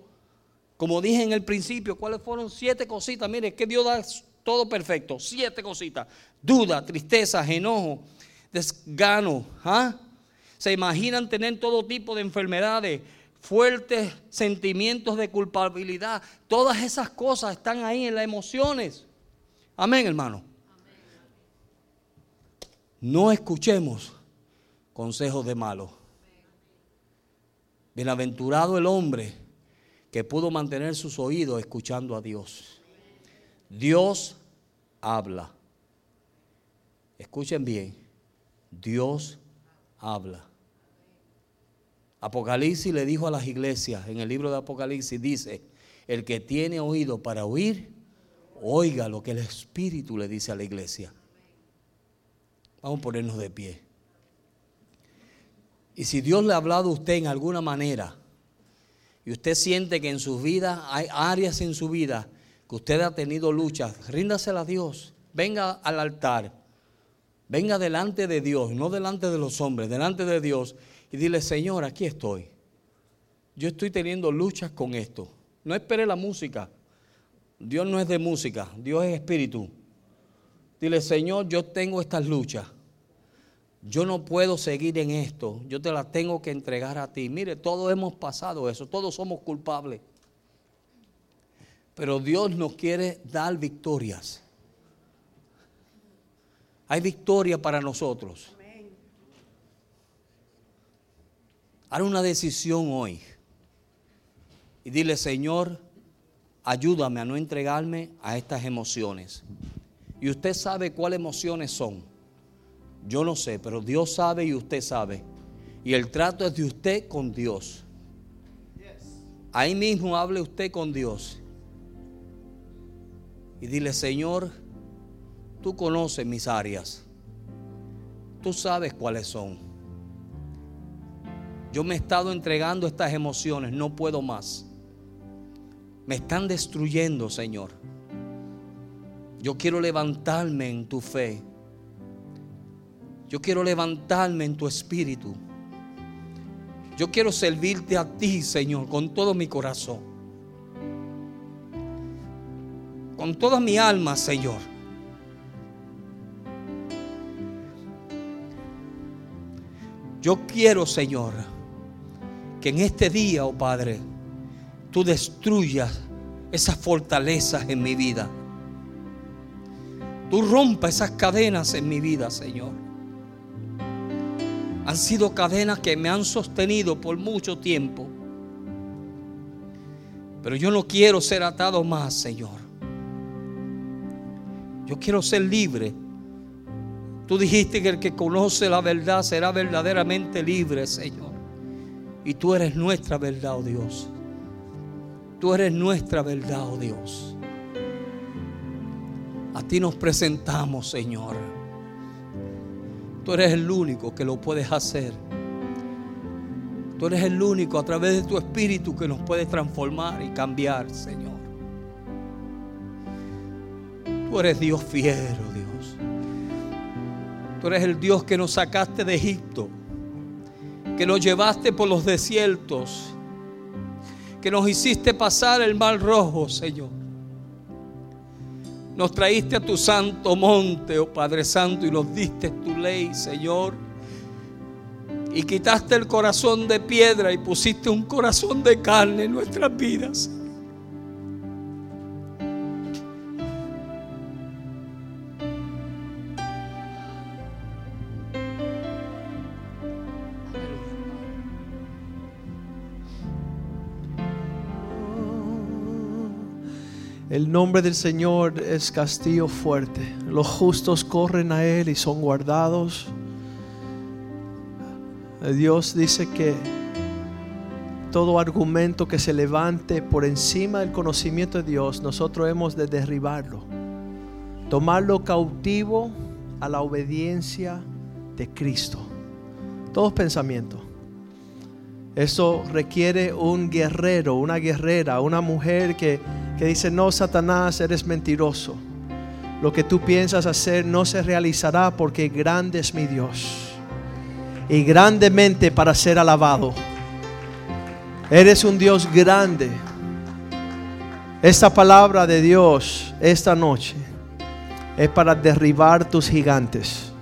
Como dije en el principio, ¿cuáles fueron siete cositas? Mire, que Dios da todo perfecto. Siete cositas. Duda, tristeza, enojo, desgano. ¿ah? Se imaginan tener todo tipo de enfermedades, fuertes sentimientos de culpabilidad. Todas esas cosas están ahí en las emociones. Amén, hermano. No escuchemos consejos de malos. Bienaventurado el hombre que pudo mantener sus oídos escuchando a Dios. Dios habla. Escuchen bien, Dios habla. Apocalipsis le dijo a las iglesias, en el libro de Apocalipsis dice, el que tiene oído para oír, oiga lo que el Espíritu le dice a la iglesia. Vamos a ponernos de pie. Y si Dios le ha hablado a usted en alguna manera, y usted siente que en su vida hay áreas en su vida que usted ha tenido luchas, ríndasela a Dios. Venga al altar. Venga delante de Dios, no delante de los hombres, delante de Dios y dile, Señor, aquí estoy. Yo estoy teniendo luchas con esto. No espere la música. Dios no es de música, Dios es espíritu. Dile, Señor, yo tengo estas luchas. Yo no puedo seguir en esto. Yo te las tengo que entregar a ti. Mire, todos hemos pasado eso. Todos somos culpables. Pero Dios nos quiere dar victorias. Hay victoria para nosotros. Haz una decisión hoy y dile, Señor, ayúdame a no entregarme a estas emociones. Y usted sabe cuáles emociones son. Yo no sé, pero Dios sabe y usted sabe. Y el trato es de usted con Dios. Ahí mismo hable usted con Dios. Y dile, Señor, tú conoces mis áreas. Tú sabes cuáles son. Yo me he estado entregando estas emociones, no puedo más. Me están destruyendo, Señor. Yo quiero levantarme en tu fe. Yo quiero levantarme en tu espíritu. Yo quiero servirte a ti, Señor, con todo mi corazón. Con toda mi alma, Señor. Yo quiero, Señor, que en este día, oh Padre, tú destruyas esas fortalezas en mi vida. Tú rompas esas cadenas en mi vida, Señor. Han sido cadenas que me han sostenido por mucho tiempo. Pero yo no quiero ser atado más, Señor. Yo quiero ser libre. Tú dijiste que el que conoce la verdad será verdaderamente libre, Señor. Y tú eres nuestra verdad, oh Dios. Tú eres nuestra verdad, oh Dios. A ti nos presentamos, Señor. Tú eres el único que lo puedes hacer. Tú eres el único a través de tu espíritu que nos puedes transformar y cambiar, Señor. Tú eres Dios fiero, Dios. Tú eres el Dios que nos sacaste de Egipto que nos llevaste por los desiertos, que nos hiciste pasar el mar rojo, Señor. Nos traíste a tu santo monte, oh Padre Santo, y nos diste tu ley, Señor. Y quitaste el corazón de piedra y pusiste un corazón de carne en nuestras vidas. El nombre del Señor es castillo fuerte. Los justos corren a Él y son guardados. Dios dice que todo argumento que se levante por encima del conocimiento de Dios, nosotros hemos de derribarlo. Tomarlo cautivo a la obediencia de Cristo. Todos pensamientos. Eso requiere un guerrero, una guerrera, una mujer que, que dice, no, Satanás, eres mentiroso. Lo que tú piensas hacer no se realizará porque grande es mi Dios. Y grandemente para ser alabado. Eres un Dios grande. Esta palabra de Dios esta noche es para derribar tus gigantes,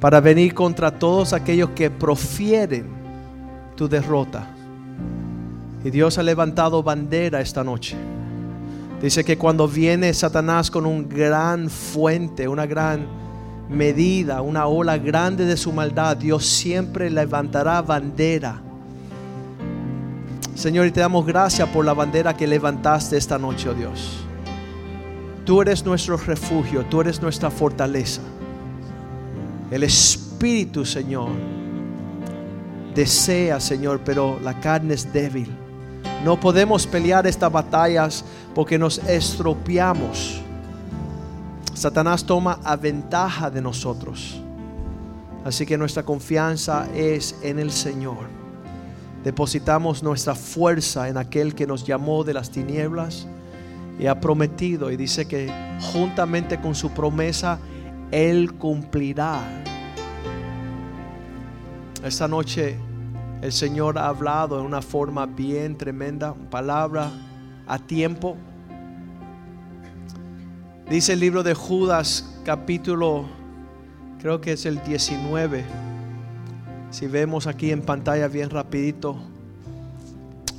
para venir contra todos aquellos que profieren tu derrota. Y Dios ha levantado bandera esta noche. Dice que cuando viene Satanás con un gran fuente, una gran medida, una ola grande de su maldad, Dios siempre levantará bandera. Señor, y te damos gracias por la bandera que levantaste esta noche, oh Dios. Tú eres nuestro refugio, tú eres nuestra fortaleza. El Espíritu, Señor, desea, Señor, pero la carne es débil. No podemos pelear estas batallas porque nos estropeamos. Satanás toma a ventaja de nosotros. Así que nuestra confianza es en el Señor. Depositamos nuestra fuerza en aquel que nos llamó de las tinieblas y ha prometido y dice que juntamente con su promesa Él cumplirá. Esta noche el Señor ha hablado en una forma bien tremenda, palabra a tiempo. Dice el libro de Judas capítulo, creo que es el 19. Si vemos aquí en pantalla bien rapidito,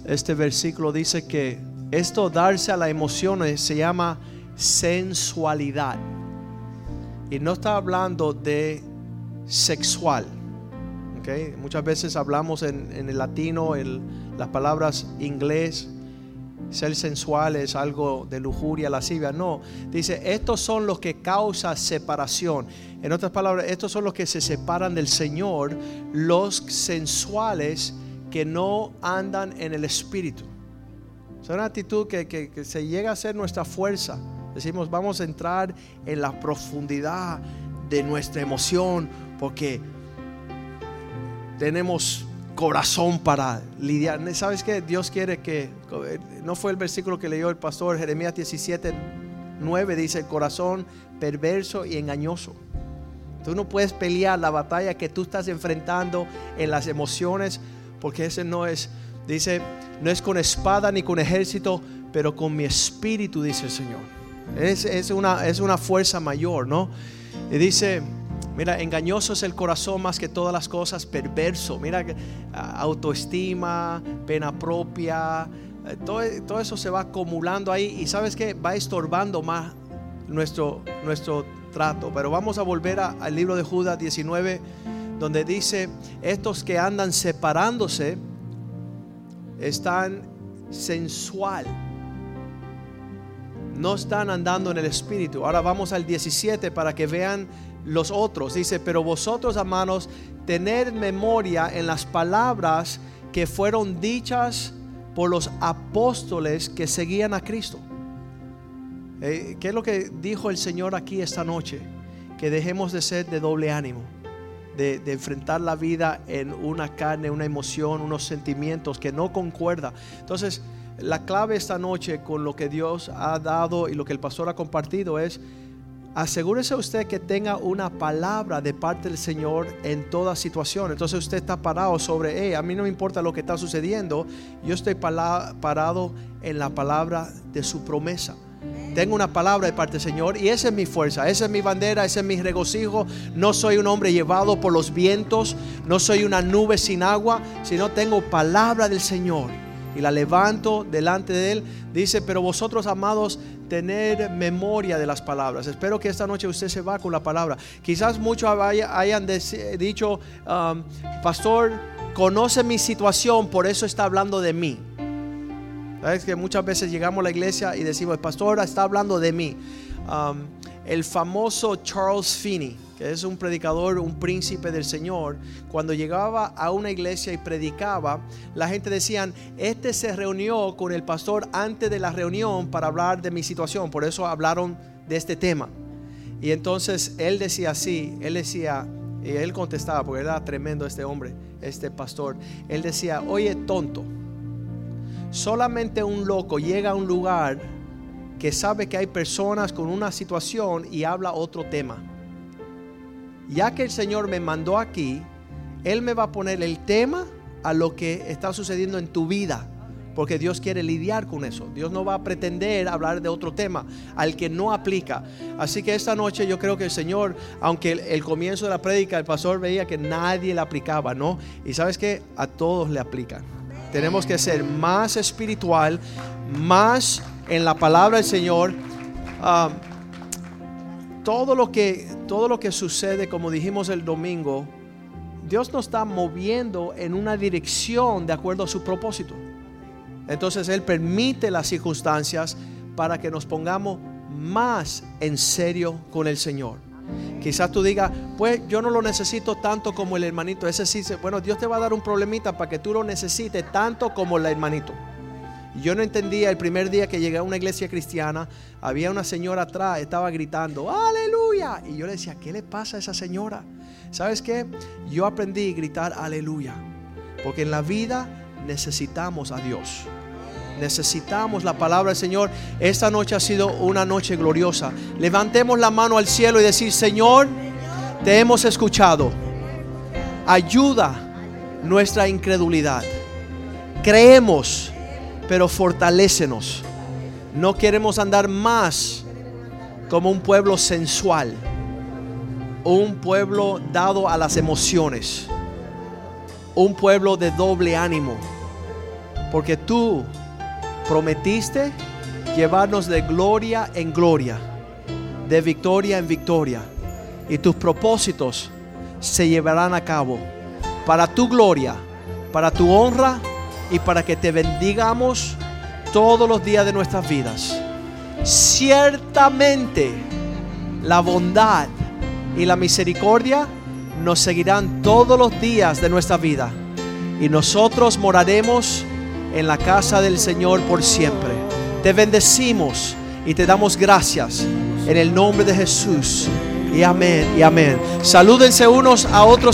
este versículo dice que esto darse a las emociones se llama sensualidad. Y no está hablando de sexual. Muchas veces hablamos en, el latino, en las palabras inglés, ser sensual es algo de lujuria, lascivia. No, dice, estos son los que causan separación. En otras palabras, estos son los que se separan del Señor, los sensuales que no andan en el Espíritu. Es una actitud que, se llega a ser nuestra fuerza. Decimos, vamos a entrar en la profundidad de nuestra emoción porque tenemos corazón para lidiar. ¿Sabes qué? Dios quiere que, no fue el versículo que leyó el pastor Jeremías 17, 9, dice corazón perverso y engañoso. Tú no puedes pelear la batalla que tú estás enfrentando en las emociones porque ese no es Dice, no es con espada ni con ejército, pero con mi espíritu, dice el Señor. Es, una, es una fuerza mayor, ¿no? Y dice, mira, engañoso es el corazón más que todas las cosas, perverso. Mira, autoestima, pena propia, eh, todo, eso se va acumulando ahí y sabes que va estorbando más nuestro, nuestro trato. Pero vamos a volver al libro de Judas 19, donde dice, estos que andan separándose, están sensual. No están andando en el espíritu. Ahora vamos al 17 para que vean los otros. Dice, pero vosotros, hermanos, tened memoria en las palabras que fueron dichas por los apóstoles que seguían a Cristo. Eh, ¿Qué es lo que dijo el Señor aquí esta noche? Que dejemos de ser de doble ánimo de, enfrentar la vida en una carne, una emoción, unos sentimientos que no concuerda. Entonces, la clave esta noche con lo que Dios ha dado y lo que el pastor ha compartido es, asegúrese usted que tenga una palabra de parte del Señor en toda situación. Entonces usted está parado sobre, hey, a mí no me importa lo que está sucediendo, yo estoy parado en la palabra de su promesa. Tengo una palabra de parte del Señor y esa es mi fuerza, esa es mi bandera, ese es mi regocijo. No soy un hombre llevado por los vientos, no soy una nube sin agua, sino tengo palabra del Señor y la levanto delante de Él. Dice, pero vosotros amados, tener memoria de las palabras. Espero que esta noche usted se va con la palabra. Quizás muchos hayan dicho, um, pastor, conoce mi situación, por eso está hablando de mí. ¿Sabes que muchas veces llegamos a la iglesia y decimos, pastor está hablando de mí? Um, el famoso Charles Finney, que es un predicador, un príncipe del Señor, cuando llegaba a una iglesia y predicaba, la gente decía, este se reunió con el pastor antes de la reunión para hablar de mi situación, por eso hablaron de este tema. Y entonces él decía así, él decía, y él contestaba, porque era tremendo este hombre, este pastor, él decía, oye tonto, solamente un loco llega a un lugar que sabe que hay personas con una situación y habla otro tema. Ya que el Señor me mandó aquí, Él me va a poner el tema a lo que está sucediendo en tu vida. Porque Dios quiere lidiar con eso. Dios no va a pretender hablar de otro tema al que no aplica. Así que esta noche yo creo que el Señor, aunque el, comienzo de la prédica el pastor veía que nadie le aplicaba, ¿no? Y sabes que a todos le aplican. Tenemos que ser más espiritual, más en la palabra del Señor. Ah, todo, lo que, todo lo que sucede, como dijimos el domingo, Dios nos está moviendo en una dirección de acuerdo a su propósito. Entonces Él permite las circunstancias para que nos pongamos más en serio con el Señor. Quizás tú digas, pues yo no lo necesito tanto como el hermanito. Ese sí, bueno, Dios te va a dar un problemita para que tú lo necesites tanto como el hermanito. Yo no entendía el primer día que llegué a una iglesia cristiana, había una señora atrás, estaba gritando, aleluya. Y yo le decía, ¿qué le pasa a esa señora? ¿Sabes qué? Yo aprendí a gritar aleluya. Porque en la vida necesitamos a Dios. Necesitamos la palabra del Señor. Esta noche ha sido una noche gloriosa. Levantemos la mano al cielo y decir, Señor, te hemos escuchado. Ayuda nuestra incredulidad. Creemos pero fortalécenos. No queremos andar más como un pueblo sensual, un pueblo dado a las emociones, un pueblo de doble ánimo, porque tú prometiste llevarnos de gloria en gloria, de victoria en victoria, y tus propósitos se llevarán a cabo para tu gloria, para tu honra y para que te bendigamos todos los días de nuestras vidas. Ciertamente la bondad y la misericordia nos seguirán todos los días de nuestra vida y nosotros moraremos en la casa del Señor por siempre. Te bendecimos y te damos gracias en el nombre de Jesús. Y amén y amén. Salúdense unos a otros.